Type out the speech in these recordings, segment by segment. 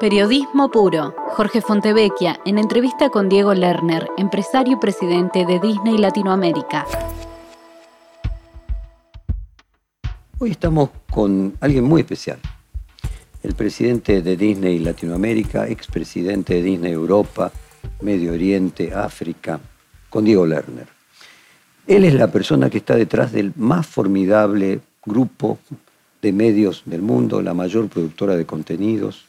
Periodismo puro. Jorge Fontevecchia, en entrevista con Diego Lerner, empresario y presidente de Disney Latinoamérica. Hoy estamos con alguien muy especial. El presidente de Disney Latinoamérica, expresidente de Disney Europa, Medio Oriente, África, con Diego Lerner. Él es la persona que está detrás del más formidable grupo de medios del mundo, la mayor productora de contenidos,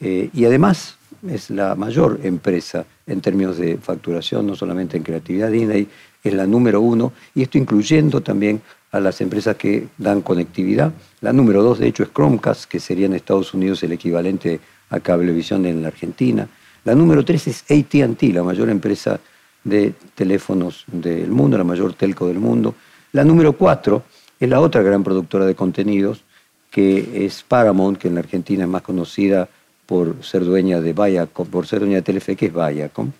eh, y además es la mayor empresa en términos de facturación, no solamente en creatividad. Disney es la número uno, y esto incluyendo también a las empresas que dan conectividad. La número dos, de hecho, es Chromecast, que sería en Estados Unidos el equivalente a Cablevisión en la Argentina. La número tres es ATT, la mayor empresa de teléfonos del mundo, la mayor telco del mundo. La número cuatro es la otra gran productora de contenidos, que es Paramount, que en la Argentina es más conocida por ser dueña de Viacom, por ser dueña de Telefe, que es Viacom,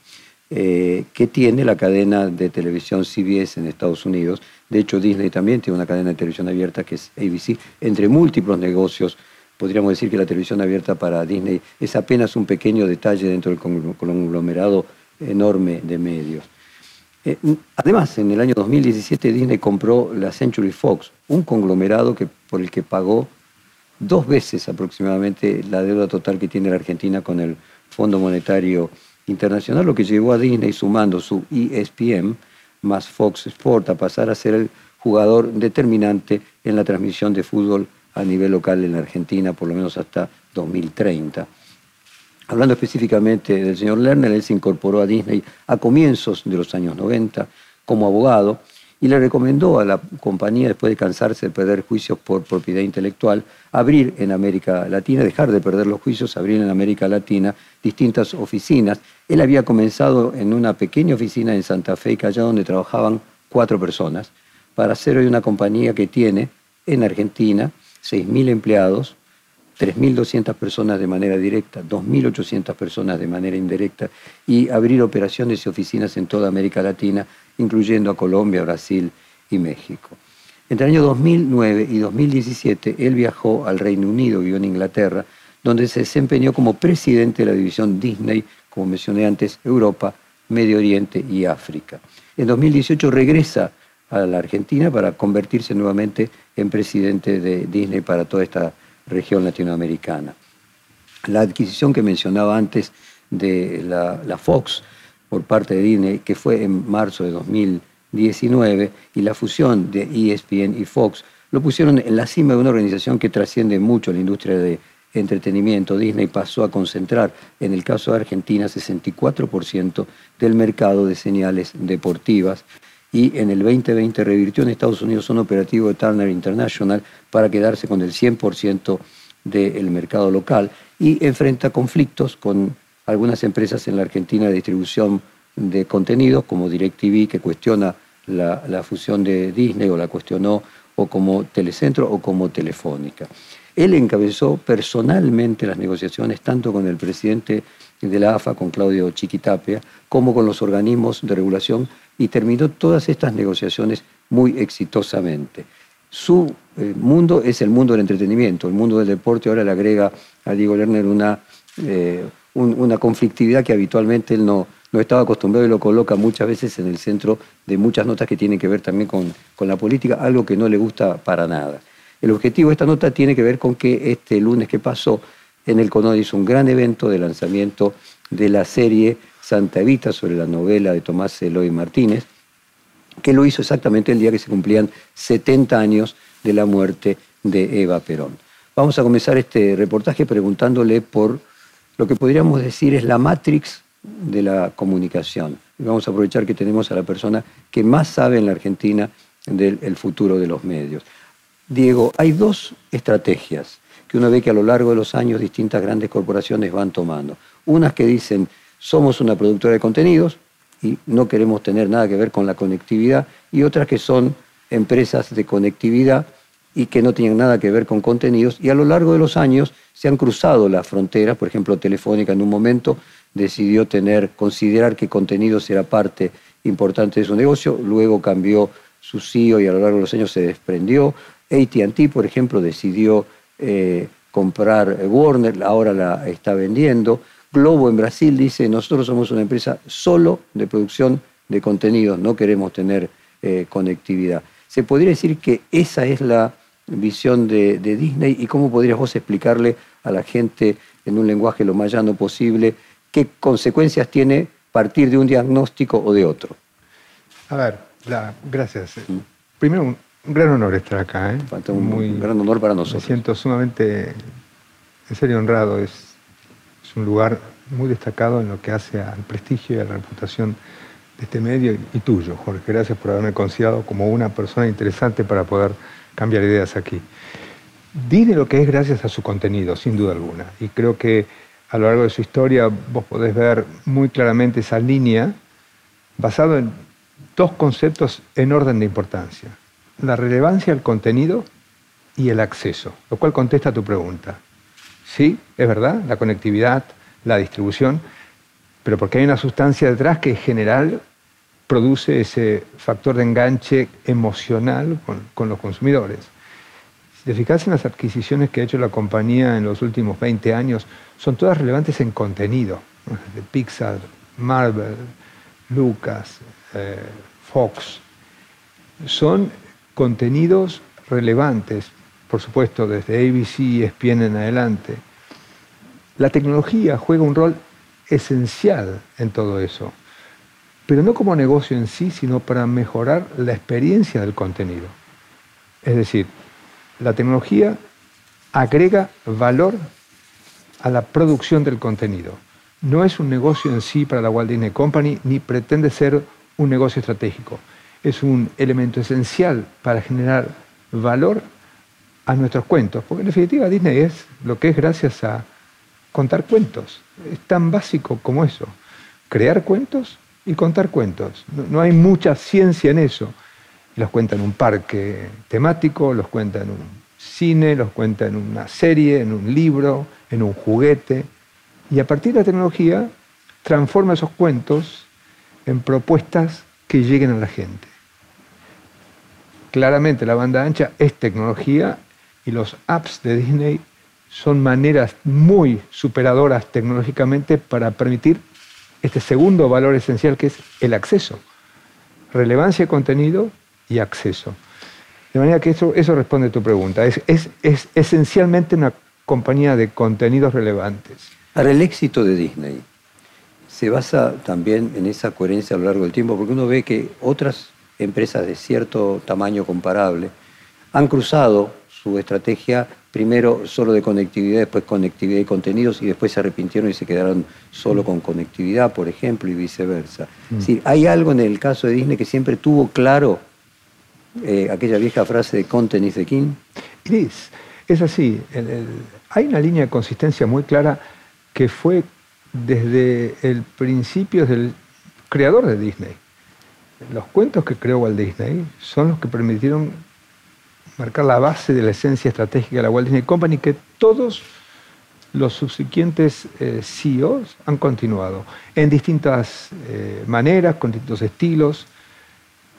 eh, que tiene la cadena de televisión CBS en Estados Unidos. De hecho, Disney también tiene una cadena de televisión abierta que es ABC, entre múltiples negocios. Podríamos decir que la televisión abierta para Disney es apenas un pequeño detalle dentro del conglomerado enorme de medios. Eh, además, en el año 2017 Disney compró la Century Fox, un conglomerado que, por el que pagó dos veces aproximadamente la deuda total que tiene la Argentina con el Fondo Monetario Internacional, lo que llevó a Disney sumando su ESPN más Fox Sport a pasar a ser el jugador determinante en la transmisión de fútbol a nivel local en la Argentina, por lo menos hasta 2030. Hablando específicamente del señor Lerner, él se incorporó a Disney a comienzos de los años 90 como abogado y le recomendó a la compañía, después de cansarse de perder juicios por propiedad intelectual, abrir en América Latina, dejar de perder los juicios, abrir en América Latina distintas oficinas. Él había comenzado en una pequeña oficina en Santa Fe allá donde trabajaban cuatro personas, para hacer hoy una compañía que tiene en Argentina 6.000 empleados, 3.200 personas de manera directa, 2.800 personas de manera indirecta y abrir operaciones y oficinas en toda América Latina, incluyendo a Colombia, Brasil y México. Entre el año 2009 y 2017, él viajó al Reino Unido, vivió en Inglaterra, donde se desempeñó como presidente de la división Disney, como mencioné antes, Europa, Medio Oriente y África. En 2018 regresa a la Argentina para convertirse nuevamente en presidente de Disney para toda esta región latinoamericana. La adquisición que mencionaba antes de la, Fox por parte de Disney, que fue en marzo de 2019, y la fusión de ESPN y Fox, lo pusieron en la cima de una organización que trasciende mucho la industria de entretenimiento. Disney pasó a concentrar, en el caso de Argentina, 64% del mercado de señales deportivas y en el 2020 revirtió en Estados Unidos un operativo de Turner International para quedarse con el 100% del mercado local y enfrenta conflictos con algunas empresas en la Argentina de distribución de contenidos como DirecTV que cuestiona la, fusión de Disney o la cuestionó o como Telecentro o como Telefónica. Él encabezó personalmente las negociaciones tanto con el presidente de la AFA, con Claudio Chiquitapia, como con los organismos de regulación y terminó todas estas negociaciones muy exitosamente. Su eh, mundo es el mundo del entretenimiento, el mundo del deporte ahora le agrega a Diego Lerner una, eh, una conflictividad que habitualmente él no, no estaba acostumbrado y lo coloca muchas veces en el centro de muchas notas que tienen que ver también con, con la política, algo que no le gusta para nada. El objetivo de esta nota tiene que ver con que este lunes que pasó en el CONOD hizo un gran evento de lanzamiento de la serie Santa Evita sobre la novela de Tomás Eloy Martínez, que lo hizo exactamente el día que se cumplían 70 años de la muerte de Eva Perón. Vamos a comenzar este reportaje preguntándole por lo que podríamos decir es la matrix de la comunicación. vamos a aprovechar que tenemos a la persona que más sabe en la Argentina del futuro de los medios. Diego, hay dos estrategias que uno ve que a lo largo de los años distintas grandes corporaciones van tomando. Unas que dicen somos una productora de contenidos y no queremos tener nada que ver con la conectividad, y otras que son empresas de conectividad y que no tienen nada que ver con contenidos, y a lo largo de los años se han cruzado las fronteras, por ejemplo, Telefónica en un momento decidió tener, considerar que contenidos era parte importante de su negocio, luego cambió su CEO y a lo largo de los años se desprendió. ATT, por ejemplo, decidió eh, comprar Warner, ahora la está vendiendo. Globo en Brasil dice, nosotros somos una empresa solo de producción de contenidos, no queremos tener eh, conectividad. ¿Se podría decir que esa es la visión de, Disney y cómo podrías vos explicarle a la gente en un lenguaje lo más llano posible qué consecuencias tiene partir de un diagnóstico o de otro? A ver, gracias. Mm. Primero, un, gran honor estar acá. ¿eh? un Muy, gran honor para nosotros. Me siento sumamente, en serio, honrado. Es, es un lugar muy destacado en lo que hace al prestigio y a la reputación de este medio y tuyo, Jorge. Gracias por haberme considerado como una persona interesante para poder cambiar ideas aquí. Dile lo que es gracias a su contenido, sin duda alguna. Y creo que a lo largo de su historia vos podés ver muy claramente esa línea basado en dos conceptos en orden de importancia. La relevancia del contenido y el acceso, lo cual contesta a tu pregunta. Sí, es verdad, la conectividad, la distribución, pero porque hay una sustancia detrás que en general produce ese factor de enganche emocional con, los consumidores. Si te fijas en las adquisiciones que ha hecho la compañía en los últimos 20 años, son todas relevantes en contenido. De Pixar, Marvel, Lucas, eh, Fox. Son contenidos relevantes, por supuesto, desde ABC y ESPN en adelante. La tecnología juega un rol esencial en todo eso pero no como negocio en sí, sino para mejorar la experiencia del contenido. Es decir, la tecnología agrega valor a la producción del contenido. No es un negocio en sí para la Walt Disney Company ni pretende ser un negocio estratégico. Es un elemento esencial para generar valor a nuestros cuentos, porque en definitiva Disney es lo que es gracias a contar cuentos. Es tan básico como eso. Crear cuentos y contar cuentos. No, hay mucha ciencia en eso. Los cuenta en un parque temático, los cuenta en un cine, los cuenta en una serie, en un libro, en un juguete. Y a partir de la tecnología transforma esos cuentos en propuestas que lleguen a la gente. Claramente la banda ancha es tecnología y los apps de Disney son maneras muy superadoras tecnológicamente para permitir este segundo valor esencial que es el acceso. Relevancia de contenido y acceso. De manera que eso, eso responde a tu pregunta. Es, es, esencialmente una compañía de contenidos relevantes. Ahora, el éxito de Disney se basa también en esa coherencia a lo largo del tiempo, porque uno ve que otras empresas de cierto tamaño comparable han cruzado su estrategia primero solo de conectividad, después conectividad y contenidos, y después se arrepintieron y se quedaron solo con conectividad, por ejemplo, y viceversa. Mm. hay algo en el caso de Disney que siempre tuvo claro eh, aquella vieja frase de content is the king. Es, es así. hay una línea de consistencia muy clara que fue desde el principio del creador de Disney. Los cuentos que creó Walt Disney son los que permitieron marcar la base de la esencia estratégica de la Walt Disney Company que todos los subsiguientes eh, CEOs han continuado en distintas eh, maneras, con distintos estilos,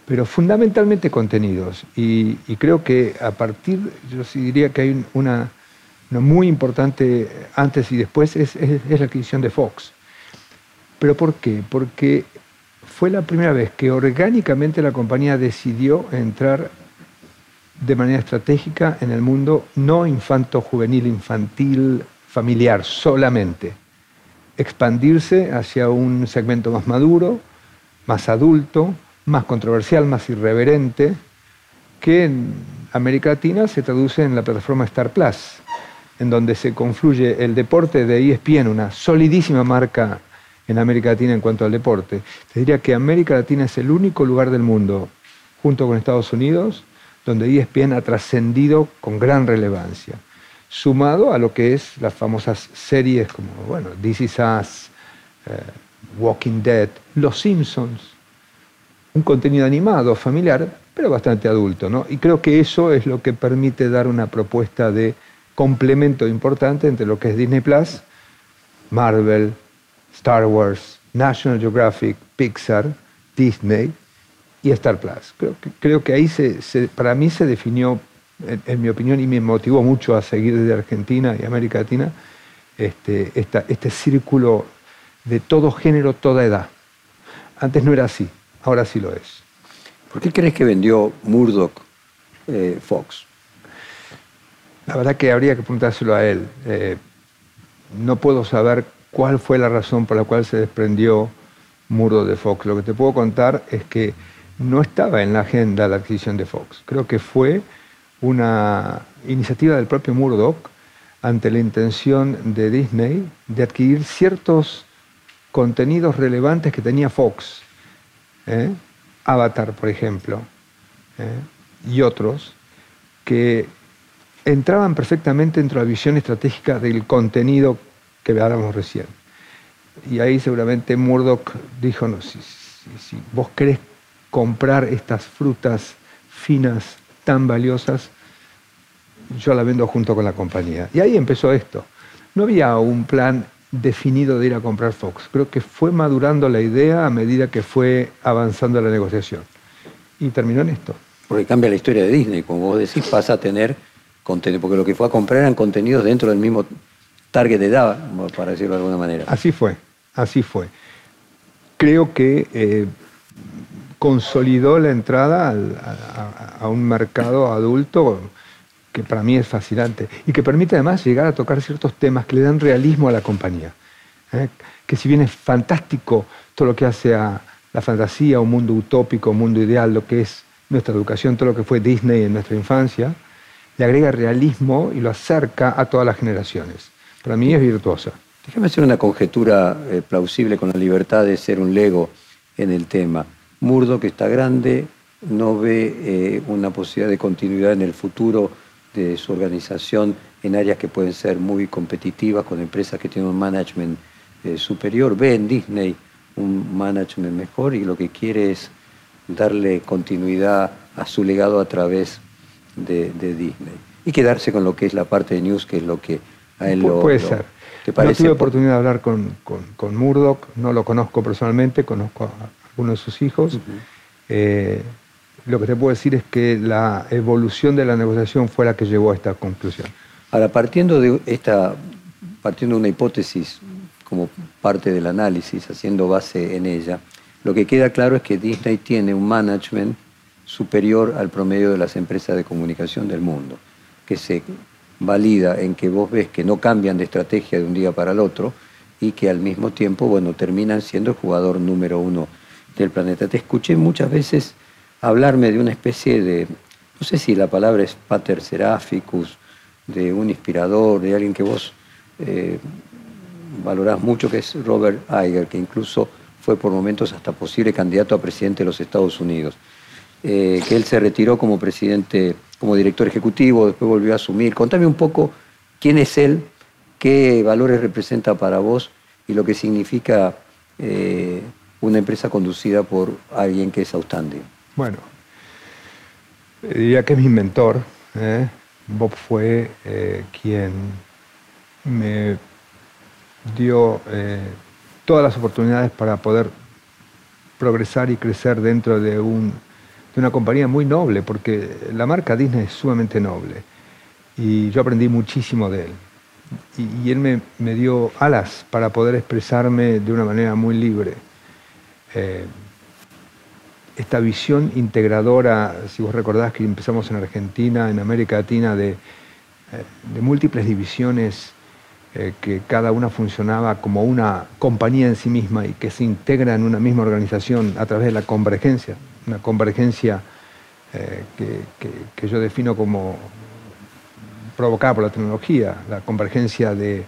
pero fundamentalmente contenidos. Y, creo que a partir, yo sí diría que hay una, muy importante antes y después, es, es la adquisición de Fox. ¿Pero por qué? Porque fue la primera vez que orgánicamente la compañía decidió entrar de manera estratégica en el mundo no infanto, juvenil, infantil, familiar solamente. Expandirse hacia un segmento más maduro, más adulto, más controversial, más irreverente, que en América Latina se traduce en la plataforma Star Plus, en donde se confluye el deporte de ESPN, una solidísima marca en América Latina en cuanto al deporte. Te diría que América Latina es el único lugar del mundo, junto con Estados Unidos, donde ESPN ha trascendido con gran relevancia, sumado a lo que es las famosas series como, bueno, This Is Us, eh, Walking Dead, Los Simpsons, un contenido animado, familiar, pero bastante adulto, ¿no? Y creo que eso es lo que permite dar una propuesta de complemento importante entre lo que es Disney Plus, Marvel, Star Wars, National Geographic, Pixar, Disney, y Star Plus. Creo que, creo que ahí se, para mí se definió en, mi opinión, y me motivó mucho a seguir desde Argentina y América Latina, este, este círculo de todo género, toda edad. Antes no era así, ahora sí lo es. ¿Por qué crees que vendió Murdoch eh, Fox? La verdad que habría que preguntárselo a él. Eh, no puedo saber cuál fue la razón por la cual se desprendió Murdoch de Fox. Lo que te puedo contar es que no estaba en la agenda la adquisición de Fox. Creo que fue una iniciativa del propio Murdoch ante la intención de Disney de adquirir ciertos contenidos relevantes que tenía Fox. ¿eh? Avatar, por ejemplo, ¿eh? y otros, que entraban perfectamente dentro de la visión estratégica del contenido que hablábamos recién. Y ahí seguramente Murdoch dijo, no, si, si vos querés comprar estas frutas finas tan valiosas, yo la vendo junto con la compañía. Y ahí empezó esto. No había un plan definido de ir a comprar Fox. Creo que fue madurando la idea a medida que fue avanzando la negociación. Y terminó en esto. Porque cambia la historia de Disney, como vos decís, pasa a tener contenido, porque lo que fue a comprar eran contenidos dentro del mismo target de edad, para decirlo de alguna manera. Así fue, así fue. Creo que eh, consolidó la entrada a, un mercado adulto que para mí es fascinante y que permite además llegar a tocar ciertos temas que le dan realismo a la compañía. ¿eh? Que si bien es fantástico todo lo que hace a la fantasía, un mundo utópico, un mundo ideal, lo que es nuestra educación, todo lo que fue Disney en nuestra infancia, le agrega realismo y lo acerca a todas las generaciones. Para mí es virtuosa. Déjame hacer una conjetura eh, plausible con la libertad de ser un lego en el tema. Murdo, que está grande, no ve eh, una posibilidad de continuidad en el futuro de su organización en áreas que pueden ser muy competitivas con empresas que tienen un management eh, superior. Ve en Disney un management mejor y lo que quiere es darle continuidad a su legado a través de, Disney. Y quedarse con lo que es la parte de news, que es lo que a él lo... Puede ser. No tuve oportunidad de hablar con, con, Murdoch, no lo conozco personalmente, conozco a algunos de sus hijos lo que te puedo decir es que la evolución de la negociación fue la que llevó a esta conclusión. Ahora, partiendo de esta, partiendo de una hipótesis como parte del análisis, haciendo base en ella, lo que queda claro es que Disney tiene un management superior al promedio de las empresas de comunicación del mundo, que se valida en que vos ves que no cambian de estrategia de un día para el otro y que al mismo tiempo, bueno, terminan siendo el jugador número uno del planeta. Te escuché muchas veces hablarme de una especie de, no sé si la palabra es pater seraphicus, de un inspirador, de alguien que vos eh, valorás mucho, que es Robert Iger, que incluso fue por momentos hasta posible candidato a presidente de los Estados Unidos. Eh, que él se retiró como presidente, como director ejecutivo, después volvió a asumir. Contame un poco quién es él, qué valores representa para vos y lo que significa eh, una empresa conducida por alguien que es outstanding. Bueno, diría que es mi mentor. ¿eh? Bob fue eh, quien me dio eh, todas las oportunidades para poder progresar y crecer dentro de, una compañía muy noble, porque la marca Disney es sumamente noble. Y yo aprendí muchísimo de él. Y, él me, dio alas para poder expresarme de una manera muy libre esta visión integradora, si vos recordás que empezamos en Argentina, en América Latina, de, eh, múltiples divisiones eh, que cada una funcionaba como una compañía en sí misma y que se integra en una misma organización a través de la convergencia, una convergencia eh, que, yo defino como provocada por la tecnología, la convergencia de,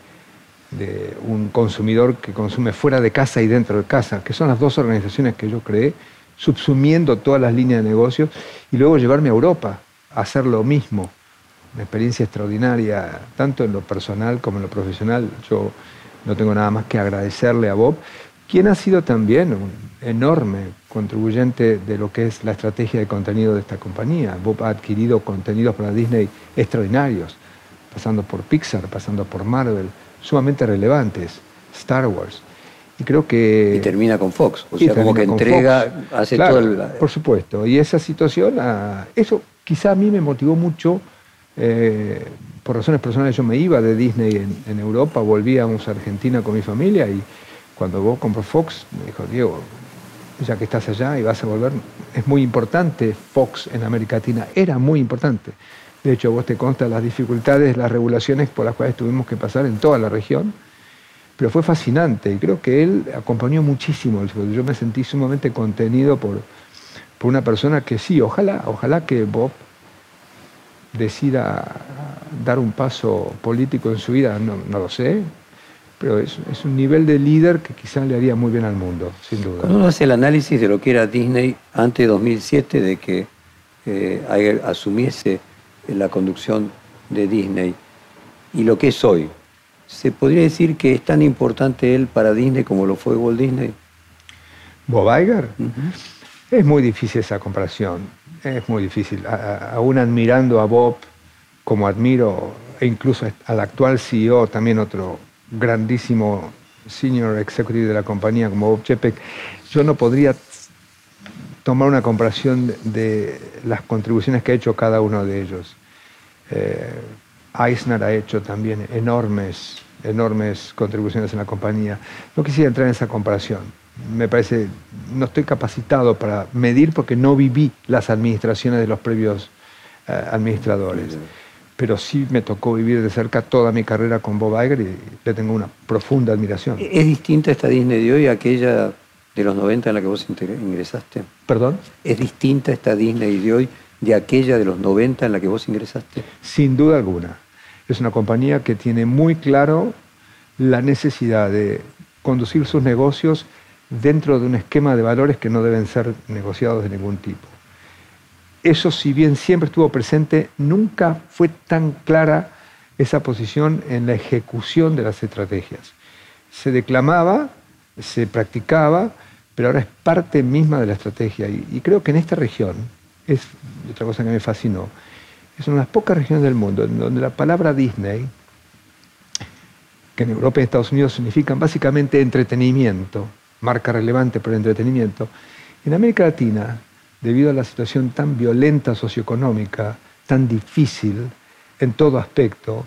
de un consumidor que consume fuera de casa y dentro de casa, que son las dos organizaciones que yo creé subsumiendo todas las líneas de negocio y luego llevarme a Europa a hacer lo mismo. Una experiencia extraordinaria, tanto en lo personal como en lo profesional. Yo no tengo nada más que agradecerle a Bob, quien ha sido también un enorme contribuyente de lo que es la estrategia de contenido de esta compañía. Bob ha adquirido contenidos para Disney extraordinarios, pasando por Pixar, pasando por Marvel, sumamente relevantes, Star Wars. Y creo que... Y termina con Fox, o sea, como que entrega, hace todo el... Por supuesto, y esa situación, ah, eso quizá a mí me motivó mucho Eh, por razones personales yo me iba de Disney en, Europa, volvíamos a Argentina con mi familia y cuando vos compró Fox, me dijo, Diego, ya que estás allá y vas a volver, es muy importante Fox en América Latina, era muy importante. De hecho, vos te consta las dificultades, las regulaciones por las cuales tuvimos que pasar en toda la región, pero fue fascinante y creo que él acompañó muchísimo. Yo me sentí sumamente contenido por, por una persona que sí, ojalá, ojalá que Bob decida dar un paso político en su vida, no, lo sé, pero es, un nivel de líder que quizás le haría muy bien al mundo, sin duda. Cuando uno hace el análisis de lo que era Disney antes de 2007, de que eh, asumiese la conducción de Disney y lo que es hoy, ¿se podría decir que es tan importante él para Disney como lo fue Walt Disney? Bob Iger. Es muy difícil esa comparación, es muy difícil. aún admirando a Bob como admiro, e incluso al actual CEO, también otro grandísimo senior executive de la compañía como Bob Chepek, yo no podría tomar una comparación de, las contribuciones que ha hecho cada uno de ellos. Eh, Eisner ha hecho también enormes, enormes contribuciones en la compañía. No quisiera entrar en esa comparación. Me parece, no estoy capacitado para medir porque no viví las administraciones de los previos eh, administradores. Pero sí me tocó vivir de cerca toda mi carrera con Bob Iger y le tengo una profunda admiración. ¿Es distinta esta Disney de hoy a aquella de los 90 en la que vos ingresaste? ¿Perdón? ¿Es distinta esta Disney de hoy de aquella de los 90 en la que vos ingresaste? Sin duda alguna. Es una compañía que tiene muy claro la necesidad de conducir sus negocios dentro de un esquema de valores que no deben ser negociados de ningún tipo. Eso, si bien siempre estuvo presente, nunca fue tan clara esa posición en la ejecución de las estrategias. Se declamaba, se practicaba, pero ahora es parte misma de la estrategia. Y, creo que en esta región, es otra cosa que me fascinó, es una de las pocas regiones del mundo en donde la palabra Disney, que en Europa y Estados Unidos significan básicamente entretenimiento, marca relevante el entretenimiento, en América Latina, debido a la situación tan violenta socioeconómica, tan difícil en todo aspecto,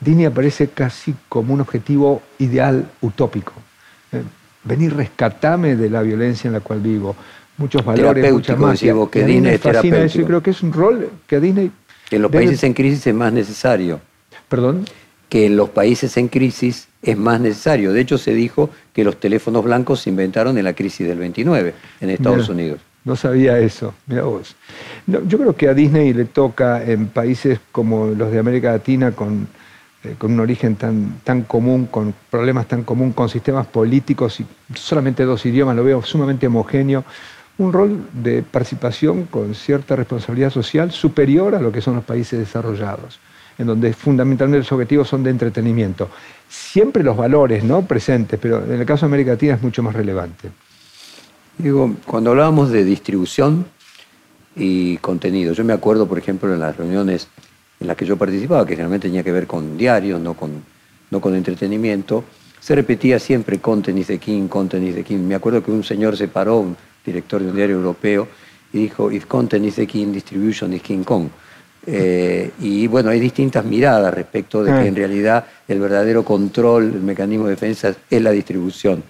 Disney aparece casi como un objetivo ideal utópico. Venir rescatarme de la violencia en la cual vivo, muchos valores, mucha magia. Que Disney fascina eso y creo que es un rol que Disney... Que en los países en crisis es más necesario. ¿Perdón? Que en los países en crisis es más necesario. De hecho, se dijo que los teléfonos blancos se inventaron en la crisis del 29 en Estados Unidos. No sabía eso, mira vos. yo creo que a Disney le toca en países como los de América Latina con eh, con un origen tan, tan común, con problemas tan común, con sistemas políticos y solamente dos idiomas, lo veo sumamente homogéneo, un rol de participación con cierta responsabilidad social superior a lo que son los países desarrollados, en donde fundamentalmente los objetivos son de entretenimiento. Siempre los valores ¿no? presentes, pero en el caso de América Latina es mucho más relevante. Digo, cuando hablábamos de distribución y contenido, yo me acuerdo, por ejemplo, en las reuniones en las que yo participaba, que generalmente tenía que ver con diarios, no con, no con entretenimiento, se repetía siempre content is the king, content is the king. Me acuerdo que un señor se paró, un director de un diario europeo, y dijo, if content is the king, distribution is King Kong. Eh, y bueno, hay distintas miradas respecto de que ah. en realidad el verdadero control, el mecanismo de defensa es la distribución.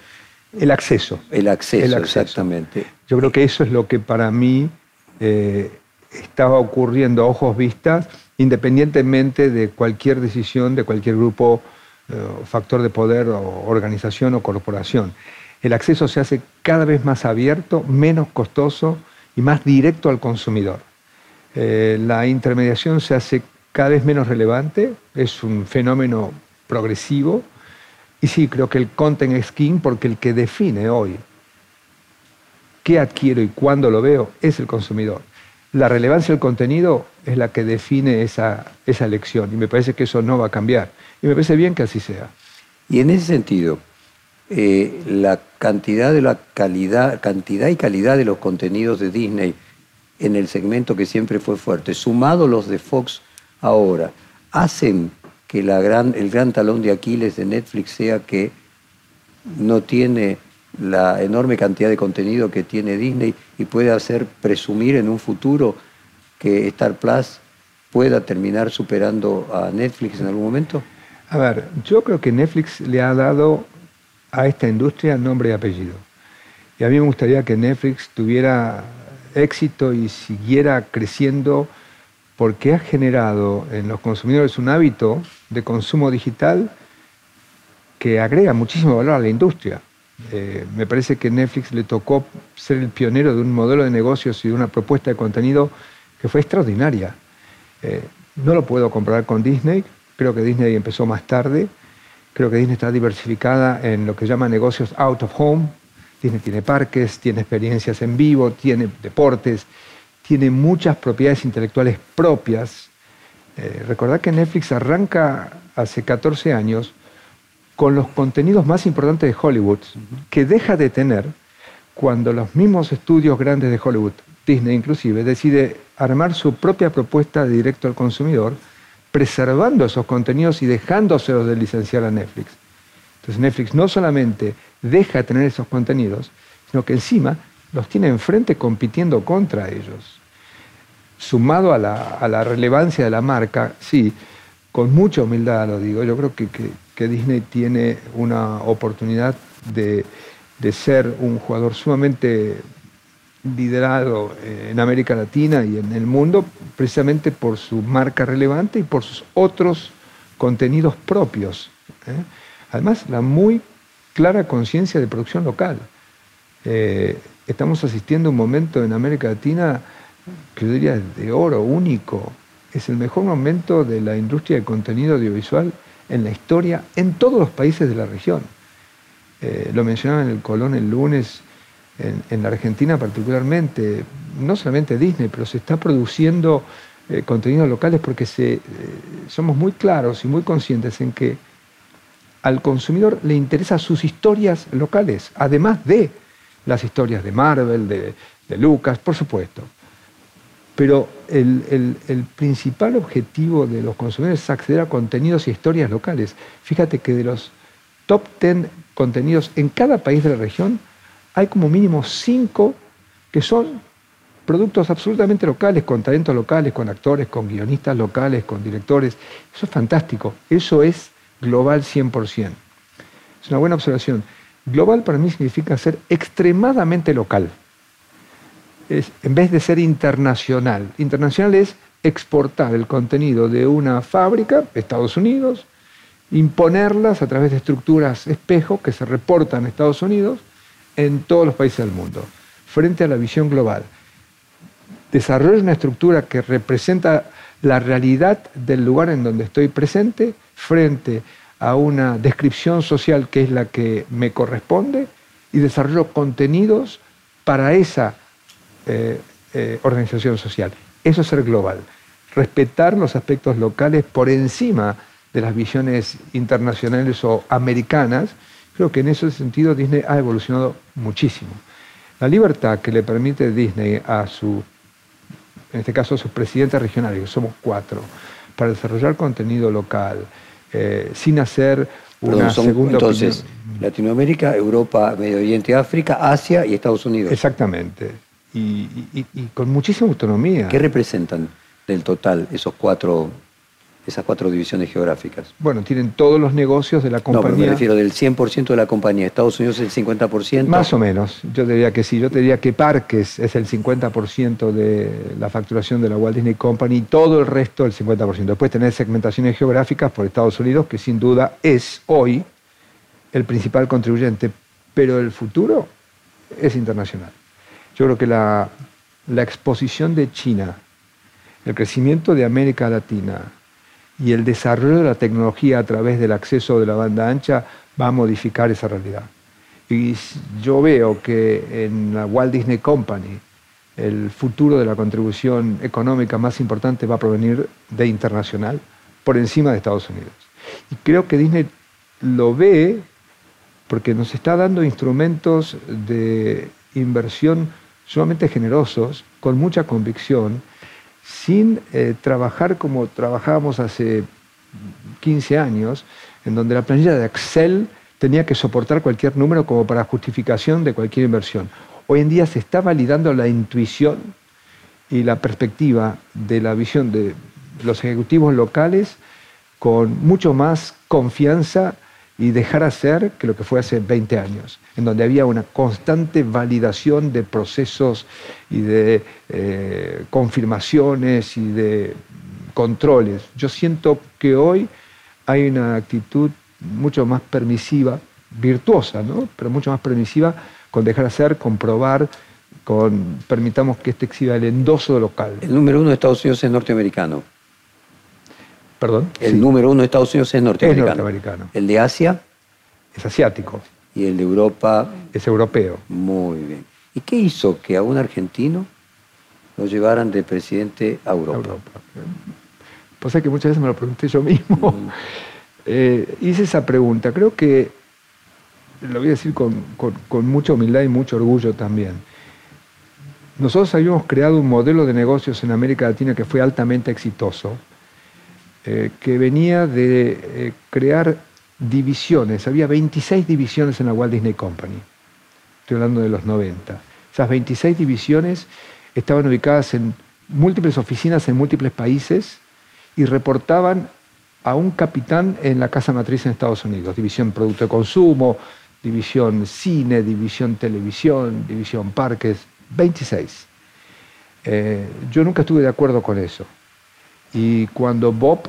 El acceso. El acceso, exactamente. Yo creo que eso es lo que para mí eh, estaba ocurriendo a ojos vistas independientemente de cualquier decisión de cualquier grupo, eh, factor de poder o organización o corporación. El acceso se hace cada vez más abierto, menos costoso y más directo al consumidor. Eh, la intermediación se hace cada vez menos relevante, es un fenómeno progresivo y sí, creo que el content es king porque el que define hoy qué adquiero y cuándo lo veo es el consumidor la relevancia del contenido es la que define esa, esa elección y me parece que eso no va a cambiar. Y me parece bien que así sea. Y en ese sentido, eh, la cantidad de la calidad, cantidad y calidad de los contenidos de Disney en el segmento que siempre fue fuerte, sumado los de Fox ahora, hacen que la gran, el gran talón de Aquiles de Netflix sea que no tiene la enorme cantidad de contenido que tiene Disney y puede hacer presumir en un futuro que Star Plus pueda terminar superando a Netflix en algún momento? A ver, yo creo que Netflix le ha dado a esta industria nombre y apellido. Y a mí me gustaría que Netflix tuviera éxito y siguiera creciendo porque ha generado en los consumidores un hábito de consumo digital que agrega muchísimo valor a la industria. Eh, me parece que Netflix le tocó ser el pionero de un modelo de negocios y de una propuesta de contenido que fue extraordinaria. Eh, no lo puedo comparar con Disney, creo que Disney empezó más tarde, creo que Disney está diversificada en lo que llama negocios out of home, Disney tiene parques, tiene experiencias en vivo, tiene deportes, tiene muchas propiedades intelectuales propias. Eh, recordad que Netflix arranca hace 14 años con los contenidos más importantes de Hollywood, que deja de tener cuando los mismos estudios grandes de Hollywood, Disney inclusive, decide armar su propia propuesta de directo al consumidor, preservando esos contenidos y dejándoselos de licenciar a Netflix. Entonces Netflix no solamente deja de tener esos contenidos, sino que encima los tiene enfrente compitiendo contra ellos. Sumado a la, relevancia de la marca, sí, con mucha humildad lo digo, yo creo que que Disney tiene una oportunidad de, ser un jugador sumamente liderado en América Latina y en el mundo precisamente por su marca relevante y por sus otros contenidos propios. ¿eh? Además, la muy clara conciencia de producción local. Eh, estamos asistiendo a un momento en América Latina que yo diría de oro, único. Es el mejor momento de la industria de contenido audiovisual en la historia en todos los países de la región. Eh, lo mencionaba en el Colón el lunes, en, la Argentina particularmente, no solamente Disney, pero se está produciendo eh, contenidos locales porque se, eh, somos muy claros y muy conscientes en que al consumidor le interesan sus historias locales, además de las historias de Marvel, de Lucas, por supuesto. Pero el, principal objetivo de los consumidores es acceder a contenidos y historias locales. Fíjate que de los top 10 contenidos en cada país de la región, hay como mínimo 5 que son productos absolutamente locales, con talentos locales, con actores, con guionistas locales, con directores. Eso es fantástico. Eso es global 100%. Es una buena observación. Global para mí significa ser extremadamente local en vez de ser internacional. Internacional es exportar el contenido de una fábrica, Estados Unidos, imponerlas a través de estructuras espejo que se reportan a Estados Unidos en todos los países del mundo, frente a la visión global. Desarrollo una estructura que representa la realidad del lugar en donde estoy presente frente a una descripción social que es la que me corresponde y desarrollo contenidos para esa eh, eh, organización social. Eso es ser global. Respetar los aspectos locales por encima de las visiones internacionales o americanas. Creo que en ese sentido Disney ha evolucionado muchísimo. La libertad que le permite Disney a su, en este caso a sus presidentes regionales, que somos cuatro, para desarrollar contenido local, eh, sin hacer una segunda entonces, Latinoamérica, Europa, Medio Oriente, África, Asia y Estados Unidos. Exactamente y, con muchísima autonomía. ¿Qué representan del total esos cuatro, esas cuatro divisiones geográficas? Bueno, tienen todos los negocios de la compañía. No, pero me refiero del 100% de la compañía. Estados Unidos es el 50%. Más o menos. Yo diría que sí. Yo diría que Parques es el 50% de la facturación de la Walt Disney Company y todo el resto el 50%. Después tener segmentaciones geográficas por Estados Unidos, que sin duda es hoy el principal contribuyente, pero el futuro es internacional. Yo creo que la, exposición de China, el crecimiento de América Latina y el desarrollo de la tecnología a través del acceso de la banda ancha va a modificar esa realidad. Y yo veo que en la Walt Disney Company el futuro de la contribución económica más importante va a provenir de internacional, por encima de Estados Unidos. Y creo que Disney lo ve porque nos está dando instrumentos de inversión sumamente generosos, con mucha convicción, sin eh, trabajar como trabajábamos hace 15 años, en donde la planilla de Excel tenía que soportar cualquier número como para justificación de cualquier inversión. Hoy en día se está validando la intuición y la perspectiva de la visión de los ejecutivos locales con mucho más confianza y dejar hacer que lo que fue hace 20 años, en donde había una constante validación de procesos y de eh, confirmaciones y de controles. Yo siento que hoy hay una actitud mucho más permisiva, virtuosa, ¿no? pero mucho más permisiva con dejar hacer, comprobar, con permitamos que este exhiba el endoso local. El número uno de Estados Unidos es norteamericano. ¿Perdón? El número uno de Estados Unidos es norteamericano. Es norteamericano. El de Asia es asiático. Y el de Europa es europeo. Muy bien. ¿Y qué hizo que a un argentino lo llevaran de presidente a Europa? Europa. Pues es que muchas veces me lo pregunté yo mismo. Eh, hice esa pregunta. Creo que, lo voy a decir con, mucha humildad y mucho orgullo también. Nosotros habíamos creado un modelo de negocios en América Latina que fue altamente exitoso, eh, que venía de eh, crear divisiones. Había 26 divisiones en la Walt Disney Company. Estoy hablando de los 90. Esas 26 divisiones estaban ubicadas en múltiples oficinas en múltiples países y reportaban a un capitán en la casa matriz en Estados Unidos, división producto de consumo, división cine, división televisión, división parques, 26. Eh, yo nunca estuve de acuerdo con eso. Y cuando Bob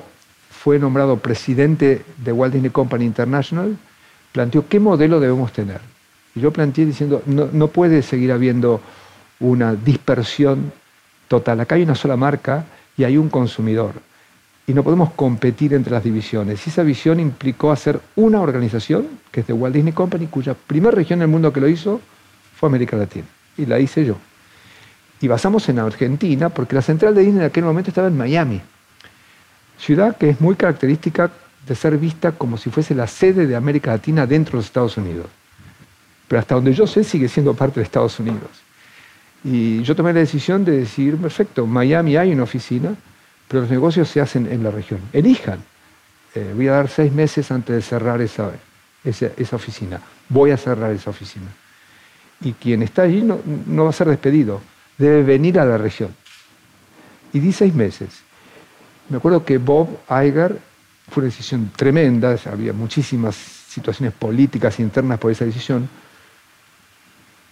fue nombrado presidente de Walt Disney Company International, planteó qué modelo debemos tener. Y yo planteé diciendo, no, puede seguir habiendo una dispersión total. Acá hay una sola marca y hay un consumidor. Y no podemos competir entre las divisiones. Y esa visión implicó hacer una organización, que es de Walt Disney Company, cuya primera región en el mundo que lo hizo fue América Latina. Y la hice yo. Y basamos en Argentina, porque la central de Disney en aquel momento estaba en Miami ciudad que es muy característica de ser vista como si fuese la sede de América Latina dentro de los Estados Unidos. Pero hasta donde yo sé sigue siendo parte de Estados Unidos. Y yo tomé la decisión de decir, perfecto, Miami hay una oficina, pero los negocios se hacen en la región. Elijan. Eh, voy a dar seis meses antes de cerrar esa, esa, oficina. Voy a cerrar esa oficina. Y quien está allí no, no va a ser despedido, debe venir a la región. Y di seis meses. Me acuerdo que Bob Iger fue una decisión tremenda, había muchísimas situaciones políticas internas por esa decisión.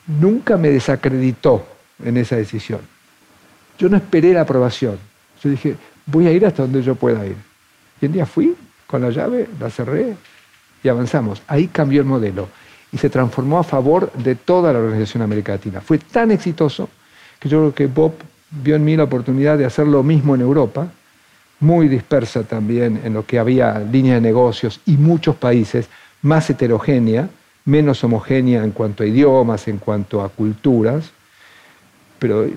Nunca me desacreditó en esa decisión. Yo no esperé la aprobación. Yo dije, voy a ir hasta donde yo pueda ir. Y un día fui con la llave, la cerré y avanzamos. Ahí cambió el modelo y se transformó a favor de toda la organización América Latina. Fue tan exitoso que yo creo que Bob vio en mí la oportunidad de hacer lo mismo en Europa muy dispersa también en lo que había línea de negocios y muchos países, más heterogénea, menos homogénea en cuanto a idiomas, en cuanto a culturas, pero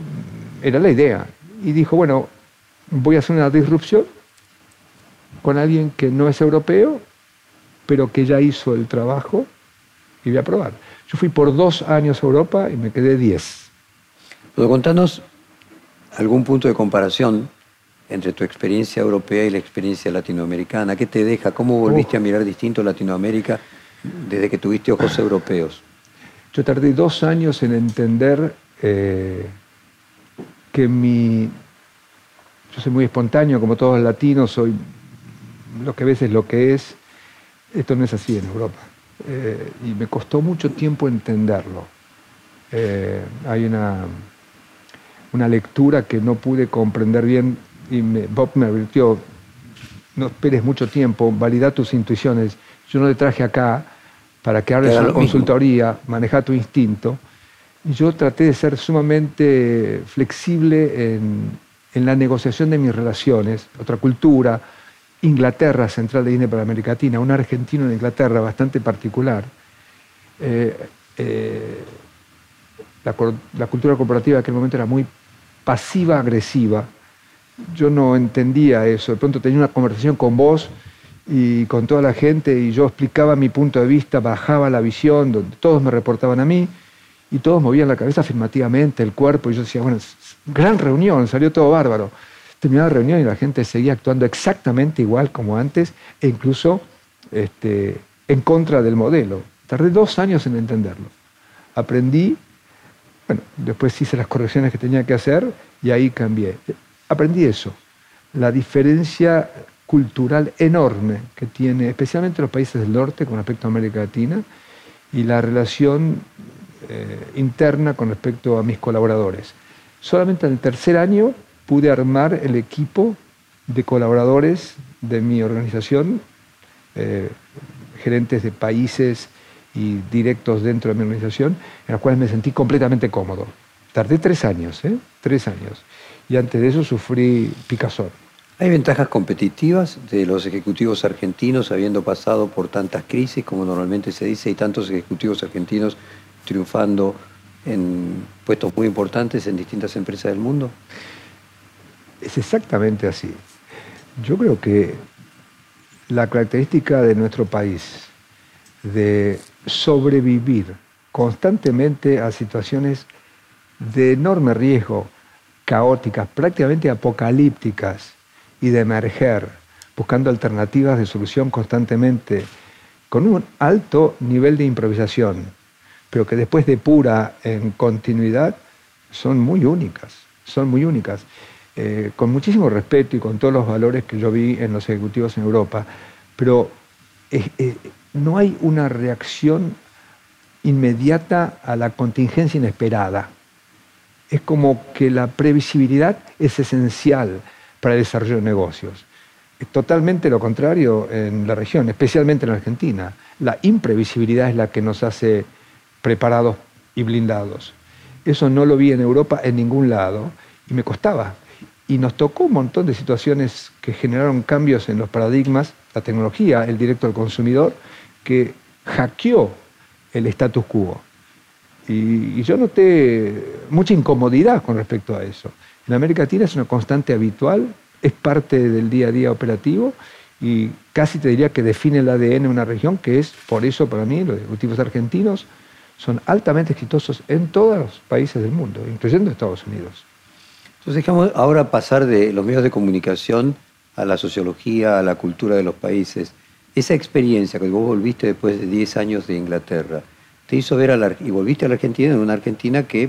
era la idea. Y dijo, bueno, voy a hacer una disrupción con alguien que no es europeo, pero que ya hizo el trabajo y voy a probar. Yo fui por dos años a Europa y me quedé diez. ¿Puedo contarnos algún punto de comparación entre tu experiencia europea y la experiencia latinoamericana? ¿Qué te deja? ¿Cómo volviste a mirar distinto Latinoamérica desde que tuviste ojos europeos? Yo tardé dos años en entender eh, que mi... Yo soy muy espontáneo, como todos los latinos, soy lo que ves es lo que es. Esto no es así en Europa. Eh, y me costó mucho tiempo entenderlo. Eh, hay una, una lectura que no pude comprender bien y Bob me advirtió, no esperes mucho tiempo, valida tus intuiciones. Yo no te traje acá para que hables una consultoría, maneja tu instinto. Yo traté de ser sumamente flexible en, la negociación de mis relaciones, otra cultura, Inglaterra, central de Disney para América Latina, un argentino en Inglaterra bastante particular. Eh, eh, la, la, cultura corporativa en aquel momento era muy pasiva-agresiva, yo no entendía eso. De pronto tenía una conversación con vos y con toda la gente y yo explicaba mi punto de vista, bajaba la visión, donde todos me reportaban a mí y todos movían la cabeza afirmativamente, el cuerpo y yo decía, bueno, gran reunión, salió todo bárbaro. Terminaba la reunión y la gente seguía actuando exactamente igual como antes e incluso este, en contra del modelo. Tardé dos años en entenderlo. Aprendí, bueno, después hice las correcciones que tenía que hacer y ahí cambié aprendí eso. la diferencia cultural enorme que tiene especialmente los países del norte con respecto a América Latina y la relación eh, interna con respecto a mis colaboradores. Solamente en el tercer año pude armar el equipo de colaboradores de mi organización, eh, gerentes de países y directos dentro de mi organización, en los cuales me sentí completamente cómodo. Tardé tres años, ¿eh? tres años. Y antes de eso sufrí picazón. ¿Hay ventajas competitivas de los ejecutivos argentinos habiendo pasado por tantas crisis, como normalmente se dice, y tantos ejecutivos argentinos triunfando en puestos muy importantes en distintas empresas del mundo? Es exactamente así. Yo creo que la característica de nuestro país de sobrevivir constantemente a situaciones de enorme riesgo, caóticas, prácticamente apocalípticas, y de emerger, buscando alternativas de solución constantemente, con un alto nivel de improvisación, pero que después de pura en continuidad son muy únicas, son muy únicas. Eh, con muchísimo respeto y con todos los valores que yo vi en los ejecutivos en Europa, pero eh, no hay una reacción inmediata a la contingencia inesperada. Es como que la previsibilidad es esencial para el desarrollo de negocios. Es totalmente lo contrario en la región, especialmente en Argentina. La imprevisibilidad es la que nos hace preparados y blindados. Eso no lo vi en Europa en ningún lado y me costaba. Y nos tocó un montón de situaciones que generaron cambios en los paradigmas, la tecnología, el directo al consumidor, que hackeó el status quo. Y, yo noté mucha incomodidad con respecto a eso. En América Latina es una constante habitual, es parte del día a día operativo y casi te diría que define el ADN de una región, que es, por eso para mí, los ejecutivos argentinos son altamente exitosos en todos los países del mundo, incluyendo Estados Unidos. Entonces dejamos ahora pasar de los medios de comunicación a la sociología, a la cultura de los países. Esa experiencia que vos volviste después de 10 años de Inglaterra, te hizo ver a la, y volviste a la Argentina en una Argentina que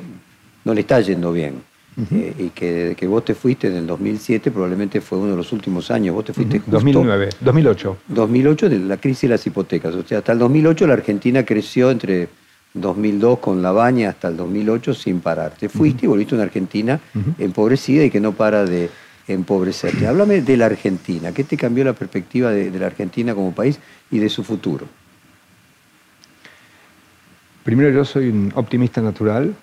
no le está yendo bien. Eh, y que desde que vos te fuiste en el 2007 probablemente fue uno de los últimos años. Vos te fuiste justo 2009, 2008. 2008 de la crisis de las hipotecas. O sea, hasta el 2008 la Argentina creció entre 2002 con la baña hasta el 2008 sin parar. Te fuiste y volviste a una Argentina empobrecida y que no para de empobrecerte. Háblame de la Argentina. ¿Qué te cambió la perspectiva de, la Argentina como país y de su futuro? Primero, yo soy un optimista natural,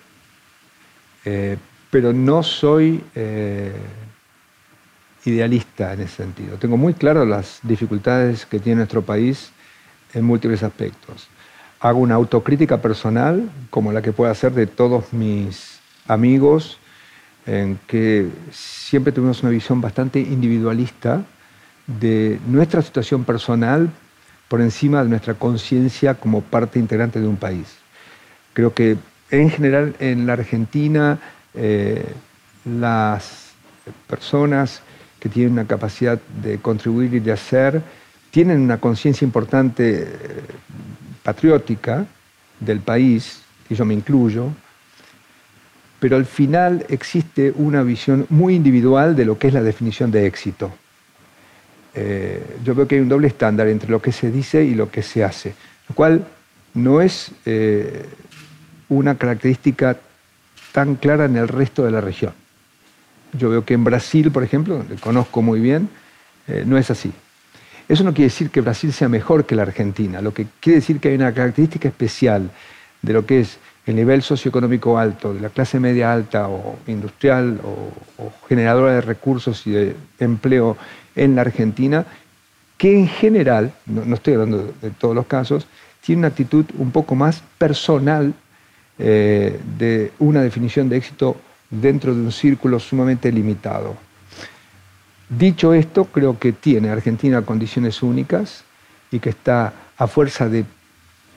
eh, pero no soy eh, idealista en ese sentido. Tengo muy claro las dificultades que tiene nuestro país en múltiples aspectos hago una autocrítica personal, como la que puedo hacer de todos mis amigos, en que siempre tuvimos una visión bastante individualista de nuestra situación personal por encima de nuestra conciencia como parte integrante de un país. Creo que en general en la Argentina eh, las personas que tienen una capacidad de contribuir y de hacer tienen una conciencia importante patriótica del país, y yo me incluyo, pero al final existe una visión muy individual de lo que es la definición de éxito. Eh, yo veo que hay un doble estándar entre lo que se dice y lo que se hace, lo cual no es eh, una característica tan clara en el resto de la región. Yo veo que en Brasil, por ejemplo, que conozco muy bien, eh, no es así. Eso no quiere decir que Brasil sea mejor que la Argentina, lo que quiere decir que hay una característica especial de lo que es el nivel socioeconómico alto, de la clase media alta o industrial o, generadora de recursos y de empleo en la Argentina, que en general, no, estoy hablando de todos los casos, tiene una actitud un poco más personal eh, de una definición de éxito dentro de un círculo sumamente limitado. Dicho esto, creo que tiene Argentina condiciones únicas y que está a fuerza de